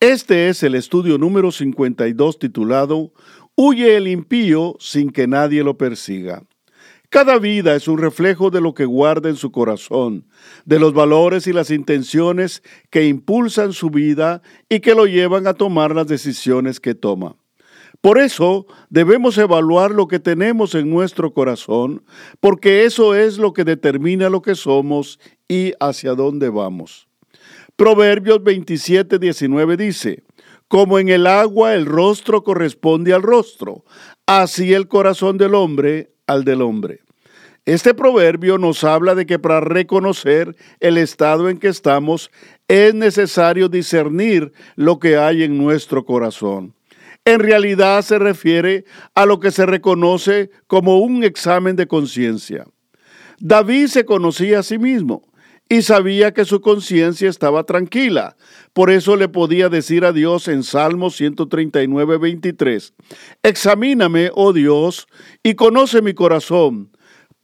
Este es el estudio número 52 titulado Huye el impío sin que nadie lo persiga. Cada vida es un reflejo de lo que guarda en su corazón, de los valores y las intenciones que impulsan su vida y que lo llevan a tomar las decisiones que toma. Por eso debemos evaluar lo que tenemos en nuestro corazón, porque eso es lo que determina lo que somos y hacia dónde vamos. Proverbios 27, 19 dice, como en el agua el rostro corresponde al rostro, así el corazón del hombre al del hombre. Este proverbio nos habla de que para reconocer el estado en que estamos es necesario discernir lo que hay en nuestro corazón. En realidad se refiere a lo que se reconoce como un examen de conciencia. David se conocía a sí mismo y sabía que su conciencia estaba tranquila. Por eso le podía decir a Dios en Salmo 139, 23, Examíname, oh Dios, y conoce mi corazón,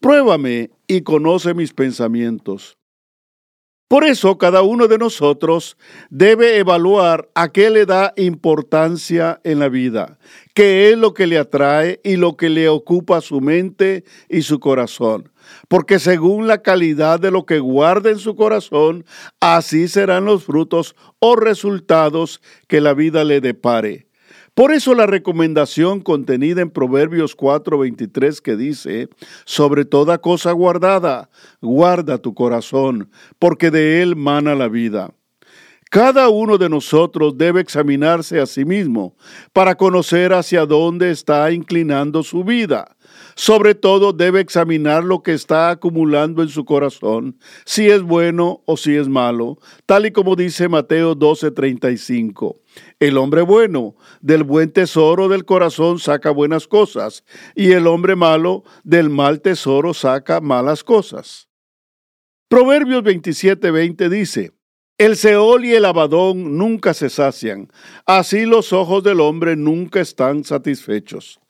pruébame y conoce mis pensamientos. Por eso cada uno de nosotros debe evaluar a qué le da importancia en la vida, qué es lo que le atrae y lo que le ocupa su mente y su corazón. Porque según la calidad de lo que guarda en su corazón, así serán los frutos o resultados que la vida le depare. Por eso la recomendación contenida en Proverbios 4:23 que dice, sobre toda cosa guardada, guarda tu corazón, porque de él mana la vida. Cada uno de nosotros debe examinarse a sí mismo para conocer hacia dónde está inclinando su vida. Sobre todo debe examinar lo que está acumulando en su corazón, si es bueno o si es malo, tal y como dice Mateo 12:35. El hombre bueno del buen tesoro del corazón saca buenas cosas, y el hombre malo del mal tesoro saca malas cosas. Proverbios 27:20 dice, el Seol y el Abadón nunca se sacian, así los ojos del hombre nunca están satisfechos.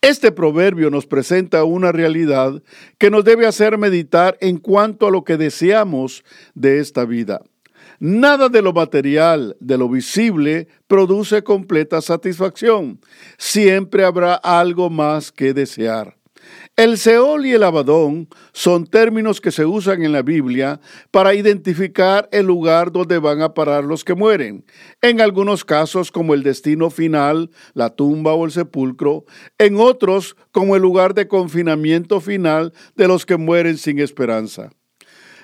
Este proverbio nos presenta una realidad que nos debe hacer meditar en cuanto a lo que deseamos de esta vida. Nada de lo material, de lo visible, produce completa satisfacción. Siempre habrá algo más que desear. El Seol y el Abadón son términos que se usan en la Biblia para identificar el lugar donde van a parar los que mueren, en algunos casos como el destino final, la tumba o el sepulcro, en otros como el lugar de confinamiento final de los que mueren sin esperanza.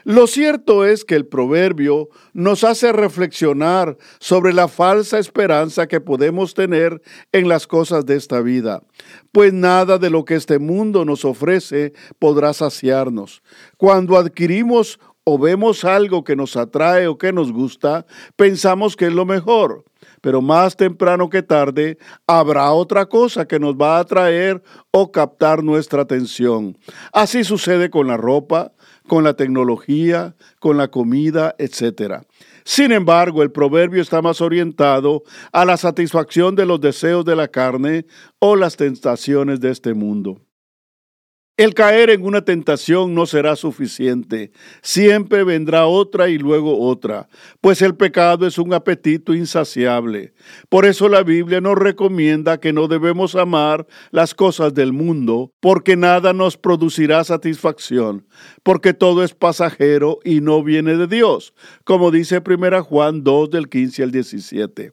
Lo cierto es que el proverbio nos hace reflexionar sobre la falsa esperanza que podemos tener en las cosas de esta vida, pues nada de lo que este mundo nos ofrece podrá saciarnos. Cuando adquirimos o vemos algo que nos atrae o que nos gusta, pensamos que es lo mejor. Pero más temprano que tarde habrá otra cosa que nos va a atraer o captar nuestra atención. Así sucede con la ropa, con la tecnología, con la comida, etc. Sin embargo, el proverbio está más orientado a la satisfacción de los deseos de la carne o las tentaciones de este mundo. El caer en una tentación no será suficiente, siempre vendrá otra y luego otra, pues el pecado es un apetito insaciable. Por eso la Biblia nos recomienda que no debemos amar las cosas del mundo, porque nada nos producirá satisfacción, porque todo es pasajero y no viene de Dios, como dice 1 Juan 2 del 15 al 17.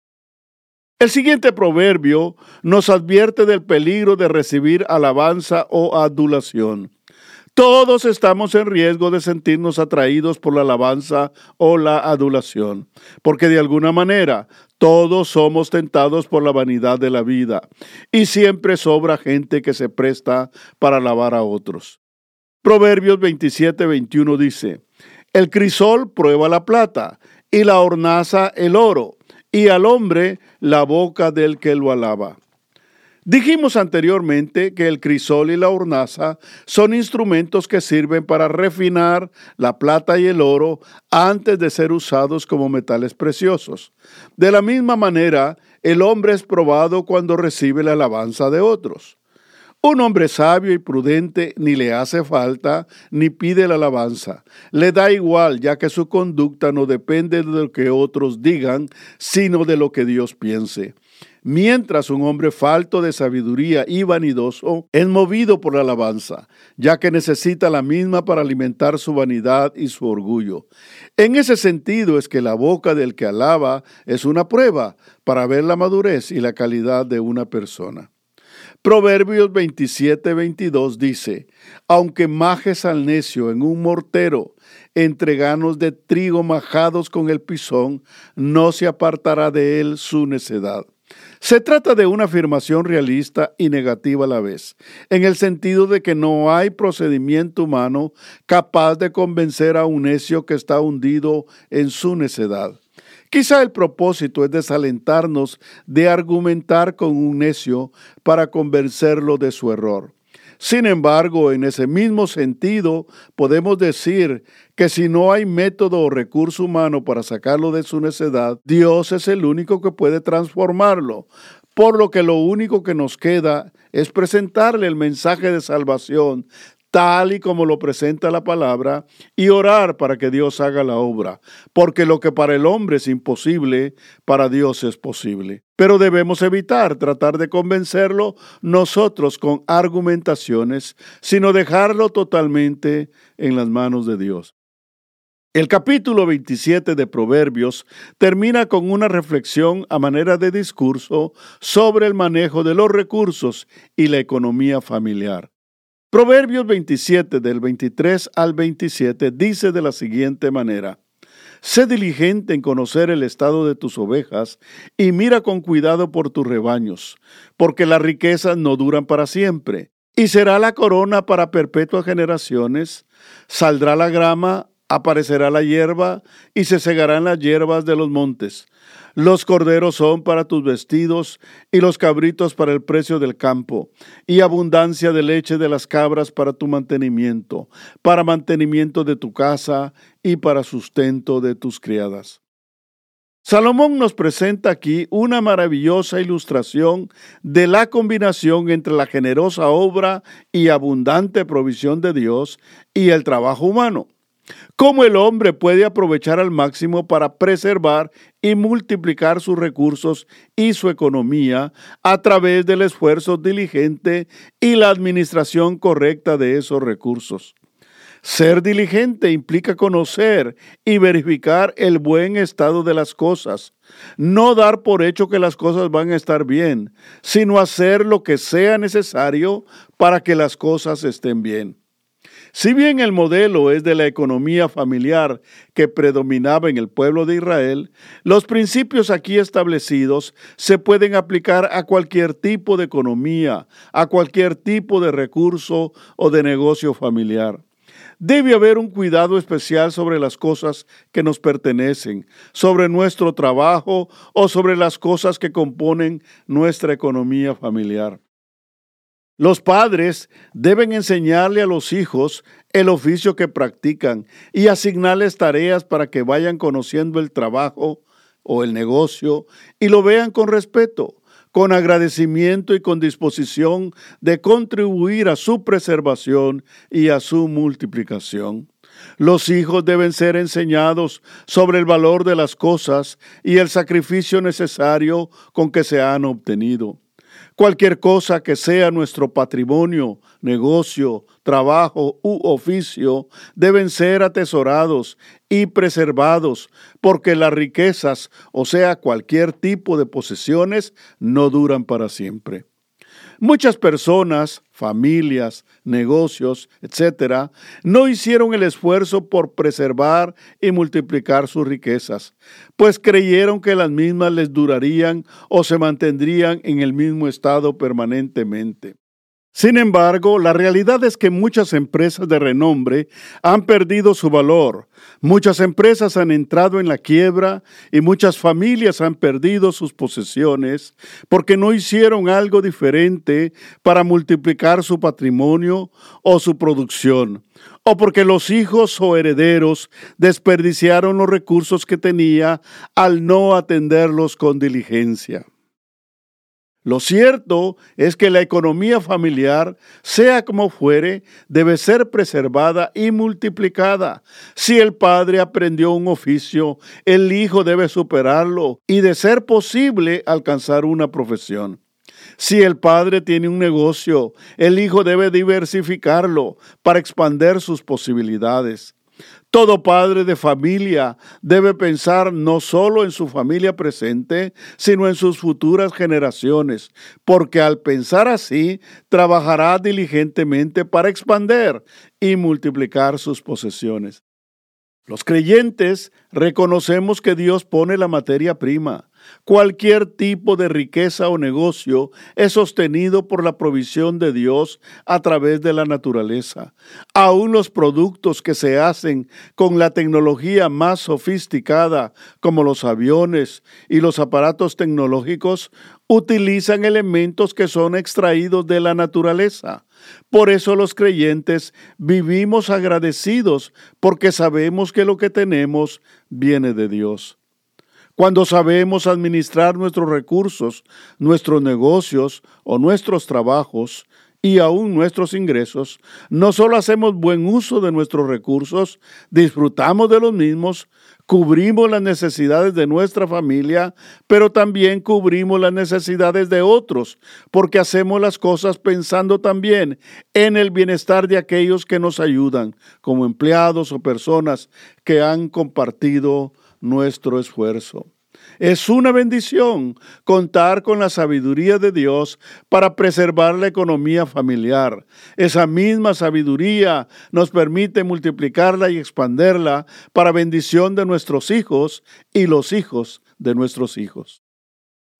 El siguiente proverbio nos advierte del peligro de recibir alabanza o adulación. Todos estamos en riesgo de sentirnos atraídos por la alabanza o la adulación, porque de alguna manera todos somos tentados por la vanidad de la vida y siempre sobra gente que se presta para alabar a otros. Proverbios 27-21 dice, El crisol prueba la plata y la hornaza el oro y al hombre la boca del que lo alaba. Dijimos anteriormente que el crisol y la hornaza son instrumentos que sirven para refinar la plata y el oro antes de ser usados como metales preciosos. De la misma manera, el hombre es probado cuando recibe la alabanza de otros. Un hombre sabio y prudente ni le hace falta ni pide la alabanza. Le da igual, ya que su conducta no depende de lo que otros digan, sino de lo que Dios piense. Mientras un hombre falto de sabiduría y vanidoso es movido por la alabanza, ya que necesita la misma para alimentar su vanidad y su orgullo. En ese sentido es que la boca del que alaba es una prueba para ver la madurez y la calidad de una persona. Proverbios 27, 22 dice, aunque majes al necio en un mortero, entre ganos de trigo majados con el pisón, no se apartará de él su necedad. Se trata de una afirmación realista y negativa a la vez, en el sentido de que no hay procedimiento humano capaz de convencer a un necio que está hundido en su necedad. Quizá el propósito es desalentarnos de argumentar con un necio para convencerlo de su error. Sin embargo, en ese mismo sentido, podemos decir que si no hay método o recurso humano para sacarlo de su necedad, Dios es el único que puede transformarlo, por lo que lo único que nos queda es presentarle el mensaje de salvación tal y como lo presenta la palabra, y orar para que Dios haga la obra, porque lo que para el hombre es imposible, para Dios es posible. Pero debemos evitar tratar de convencerlo nosotros con argumentaciones, sino dejarlo totalmente en las manos de Dios. El capítulo 27 de Proverbios termina con una reflexión a manera de discurso sobre el manejo de los recursos y la economía familiar. Proverbios 27 del 23 al 27 dice de la siguiente manera, Sé diligente en conocer el estado de tus ovejas y mira con cuidado por tus rebaños, porque las riquezas no duran para siempre, y será la corona para perpetuas generaciones, saldrá la grama, aparecerá la hierba, y se segarán las hierbas de los montes los corderos son para tus vestidos y los cabritos para el precio del campo, y abundancia de leche de las cabras para tu mantenimiento, para mantenimiento de tu casa y para sustento de tus criadas. Salomón nos presenta aquí una maravillosa ilustración de la combinación entre la generosa obra y abundante provisión de Dios y el trabajo humano cómo el hombre puede aprovechar al máximo para preservar y multiplicar sus recursos y su economía a través del esfuerzo diligente y la administración correcta de esos recursos. Ser diligente implica conocer y verificar el buen estado de las cosas, no dar por hecho que las cosas van a estar bien, sino hacer lo que sea necesario para que las cosas estén bien. Si bien el modelo es de la economía familiar que predominaba en el pueblo de Israel, los principios aquí establecidos se pueden aplicar a cualquier tipo de economía, a cualquier tipo de recurso o de negocio familiar. Debe haber un cuidado especial sobre las cosas que nos pertenecen, sobre nuestro trabajo o sobre las cosas que componen nuestra economía familiar. Los padres deben enseñarle a los hijos el oficio que practican y asignarles tareas para que vayan conociendo el trabajo o el negocio y lo vean con respeto, con agradecimiento y con disposición de contribuir a su preservación y a su multiplicación. Los hijos deben ser enseñados sobre el valor de las cosas y el sacrificio necesario con que se han obtenido. Cualquier cosa que sea nuestro patrimonio, negocio, trabajo u oficio deben ser atesorados y preservados, porque las riquezas, o sea, cualquier tipo de posesiones, no duran para siempre. Muchas personas, familias, negocios, etcétera, no hicieron el esfuerzo por preservar y multiplicar sus riquezas, pues creyeron que las mismas les durarían o se mantendrían en el mismo estado permanentemente. Sin embargo, la realidad es que muchas empresas de renombre han perdido su valor, muchas empresas han entrado en la quiebra y muchas familias han perdido sus posesiones porque no hicieron algo diferente para multiplicar su patrimonio o su producción, o porque los hijos o herederos desperdiciaron los recursos que tenía al no atenderlos con diligencia. Lo cierto es que la economía familiar, sea como fuere, debe ser preservada y multiplicada. Si el padre aprendió un oficio, el hijo debe superarlo y, de ser posible, alcanzar una profesión. Si el padre tiene un negocio, el hijo debe diversificarlo para expander sus posibilidades. Todo padre de familia debe pensar no solo en su familia presente, sino en sus futuras generaciones, porque al pensar así, trabajará diligentemente para expander y multiplicar sus posesiones. Los creyentes reconocemos que Dios pone la materia prima Cualquier tipo de riqueza o negocio es sostenido por la provisión de Dios a través de la naturaleza. Aún los productos que se hacen con la tecnología más sofisticada, como los aviones y los aparatos tecnológicos, utilizan elementos que son extraídos de la naturaleza. Por eso los creyentes vivimos agradecidos porque sabemos que lo que tenemos viene de Dios. Cuando sabemos administrar nuestros recursos, nuestros negocios o nuestros trabajos y aún nuestros ingresos, no solo hacemos buen uso de nuestros recursos, disfrutamos de los mismos, cubrimos las necesidades de nuestra familia, pero también cubrimos las necesidades de otros, porque hacemos las cosas pensando también en el bienestar de aquellos que nos ayudan, como empleados o personas que han compartido nuestro esfuerzo. Es una bendición contar con la sabiduría de Dios para preservar la economía familiar. Esa misma sabiduría nos permite multiplicarla y expanderla para bendición de nuestros hijos y los hijos de nuestros hijos.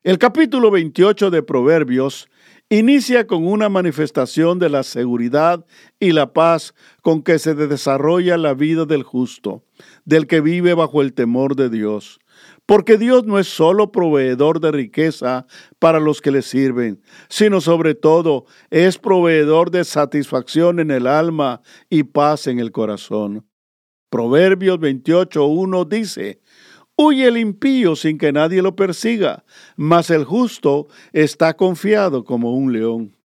El capítulo 28 de Proverbios inicia con una manifestación de la seguridad y la paz con que se desarrolla la vida del justo, del que vive bajo el temor de Dios. Porque Dios no es solo proveedor de riqueza para los que le sirven, sino sobre todo es proveedor de satisfacción en el alma y paz en el corazón. Proverbios 28.1 dice, Huye el impío sin que nadie lo persiga, mas el justo está confiado como un león.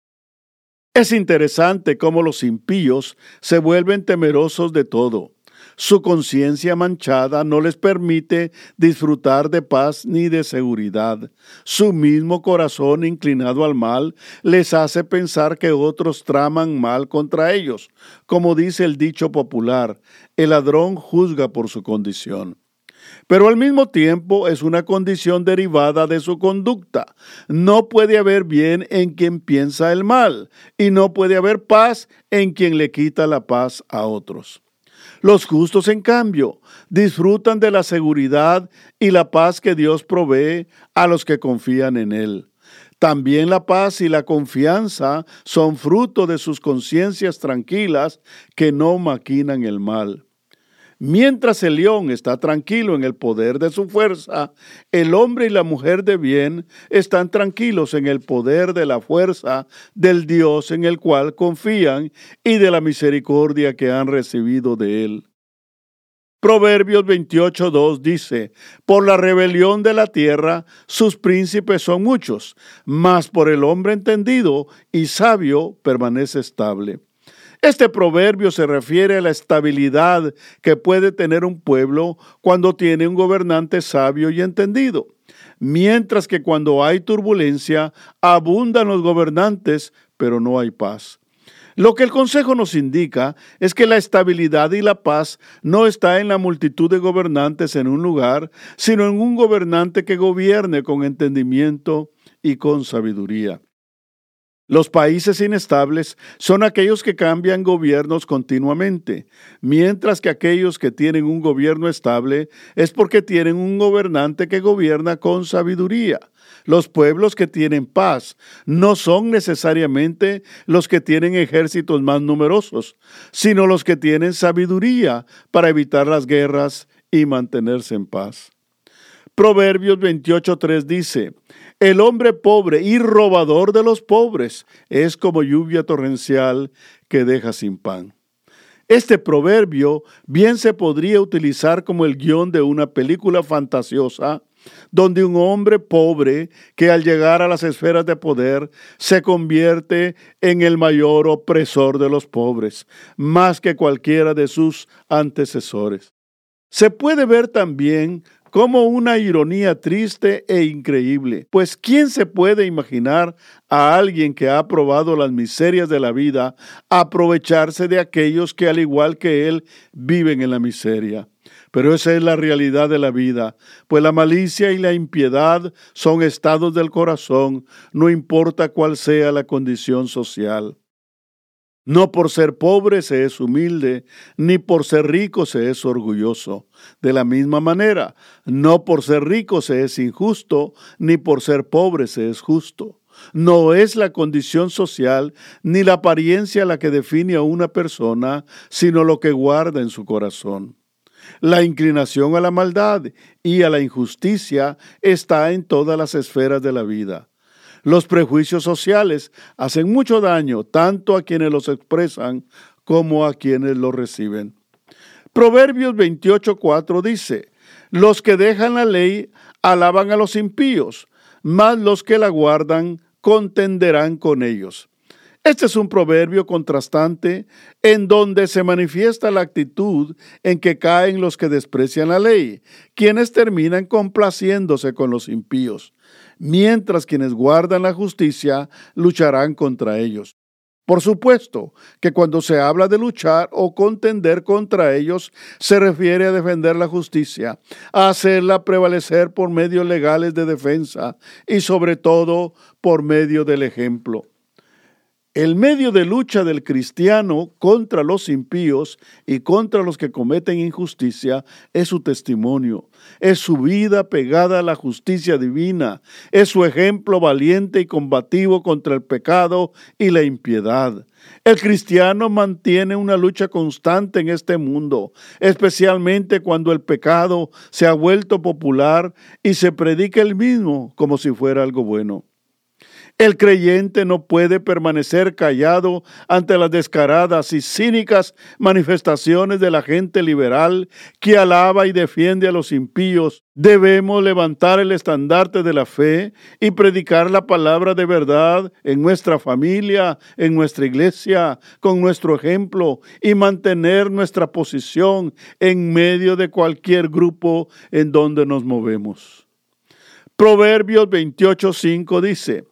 Es interesante cómo los impíos se vuelven temerosos de todo. Su conciencia manchada no les permite disfrutar de paz ni de seguridad. Su mismo corazón inclinado al mal les hace pensar que otros traman mal contra ellos. Como dice el dicho popular, el ladrón juzga por su condición pero al mismo tiempo es una condición derivada de su conducta. No puede haber bien en quien piensa el mal y no puede haber paz en quien le quita la paz a otros. Los justos, en cambio, disfrutan de la seguridad y la paz que Dios provee a los que confían en Él. También la paz y la confianza son fruto de sus conciencias tranquilas que no maquinan el mal. Mientras el león está tranquilo en el poder de su fuerza, el hombre y la mujer de bien están tranquilos en el poder de la fuerza del Dios en el cual confían y de la misericordia que han recibido de él. Proverbios 28.2 dice, Por la rebelión de la tierra sus príncipes son muchos, mas por el hombre entendido y sabio permanece estable. Este proverbio se refiere a la estabilidad que puede tener un pueblo cuando tiene un gobernante sabio y entendido. mientras que cuando hay turbulencia abundan los gobernantes, pero no hay paz. Lo que el Consejo nos indica es que la estabilidad y la paz no está en la multitud de gobernantes en un lugar, sino en un gobernante que gobierne con entendimiento y con sabiduría. Los países inestables son aquellos que cambian gobiernos continuamente, mientras que aquellos que tienen un gobierno estable es porque tienen un gobernante que gobierna con sabiduría. Los pueblos que tienen paz no son necesariamente los que tienen ejércitos más numerosos, sino los que tienen sabiduría para evitar las guerras y mantenerse en paz. Proverbios 28.3 dice, el hombre pobre y robador de los pobres es como lluvia torrencial que deja sin pan. Este proverbio bien se podría utilizar como el guion de una película fantasiosa donde un hombre pobre que al llegar a las esferas de poder se convierte en el mayor opresor de los pobres, más que cualquiera de sus antecesores. Se puede ver también como una ironía triste e increíble, pues ¿quién se puede imaginar a alguien que ha probado las miserias de la vida aprovecharse de aquellos que al igual que él viven en la miseria? Pero esa es la realidad de la vida, pues la malicia y la impiedad son estados del corazón, no importa cuál sea la condición social. No por ser pobre se es humilde, ni por ser rico se es orgulloso. De la misma manera, no por ser rico se es injusto, ni por ser pobre se es justo. No es la condición social ni la apariencia la que define a una persona, sino lo que guarda en su corazón. La inclinación a la maldad y a la injusticia está en todas las esferas de la vida. Los prejuicios sociales hacen mucho daño tanto a quienes los expresan como a quienes los reciben. Proverbios 28:4 dice, Los que dejan la ley alaban a los impíos, mas los que la guardan contenderán con ellos. Este es un proverbio contrastante en donde se manifiesta la actitud en que caen los que desprecian la ley, quienes terminan complaciéndose con los impíos, mientras quienes guardan la justicia lucharán contra ellos. Por supuesto que cuando se habla de luchar o contender contra ellos, se refiere a defender la justicia, a hacerla prevalecer por medios legales de defensa y sobre todo por medio del ejemplo. El medio de lucha del cristiano contra los impíos y contra los que cometen injusticia es su testimonio, es su vida pegada a la justicia divina, es su ejemplo valiente y combativo contra el pecado y la impiedad. El cristiano mantiene una lucha constante en este mundo, especialmente cuando el pecado se ha vuelto popular y se predica el mismo como si fuera algo bueno. El creyente no puede permanecer callado ante las descaradas y cínicas manifestaciones de la gente liberal que alaba y defiende a los impíos. Debemos levantar el estandarte de la fe y predicar la palabra de verdad en nuestra familia, en nuestra iglesia, con nuestro ejemplo y mantener nuestra posición en medio de cualquier grupo en donde nos movemos. Proverbios 28:5 dice,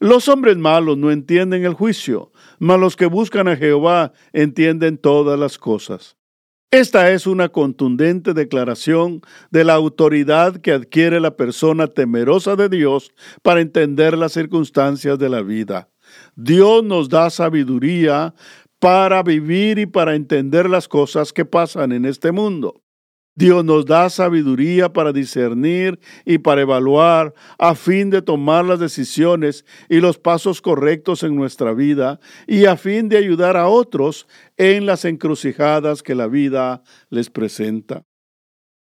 los hombres malos no entienden el juicio, mas los que buscan a Jehová entienden todas las cosas. Esta es una contundente declaración de la autoridad que adquiere la persona temerosa de Dios para entender las circunstancias de la vida. Dios nos da sabiduría para vivir y para entender las cosas que pasan en este mundo. Dios nos da sabiduría para discernir y para evaluar a fin de tomar las decisiones y los pasos correctos en nuestra vida y a fin de ayudar a otros en las encrucijadas que la vida les presenta.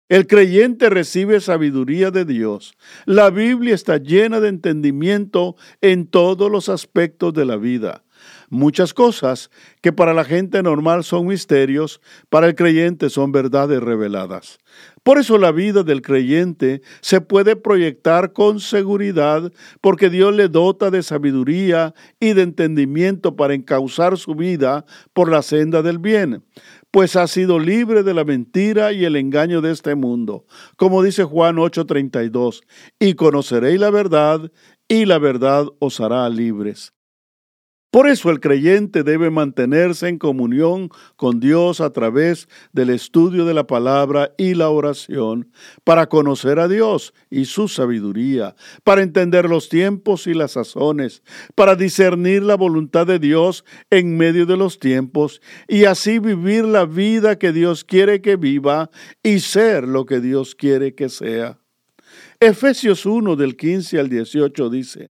El creyente recibe sabiduría de Dios. La Biblia está llena de entendimiento en todos los aspectos de la vida. Muchas cosas que para la gente normal son misterios, para el creyente son verdades reveladas. Por eso la vida del creyente se puede proyectar con seguridad porque Dios le dota de sabiduría y de entendimiento para encauzar su vida por la senda del bien pues ha sido libre de la mentira y el engaño de este mundo, como dice Juan 8:32, y conoceréis la verdad, y la verdad os hará libres. Por eso el creyente debe mantenerse en comunión con Dios a través del estudio de la palabra y la oración, para conocer a Dios y su sabiduría, para entender los tiempos y las sazones, para discernir la voluntad de Dios en medio de los tiempos y así vivir la vida que Dios quiere que viva y ser lo que Dios quiere que sea. Efesios 1 del 15 al 18 dice,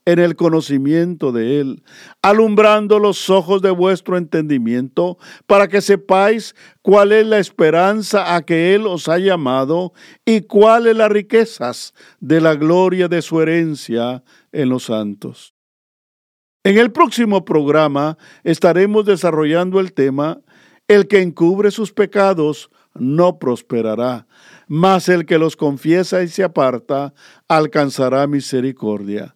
en el conocimiento de Él, alumbrando los ojos de vuestro entendimiento, para que sepáis cuál es la esperanza a que Él os ha llamado y cuáles las riquezas de la gloria de su herencia en los santos. En el próximo programa estaremos desarrollando el tema El que encubre sus pecados no prosperará, mas el que los confiesa y se aparta alcanzará misericordia.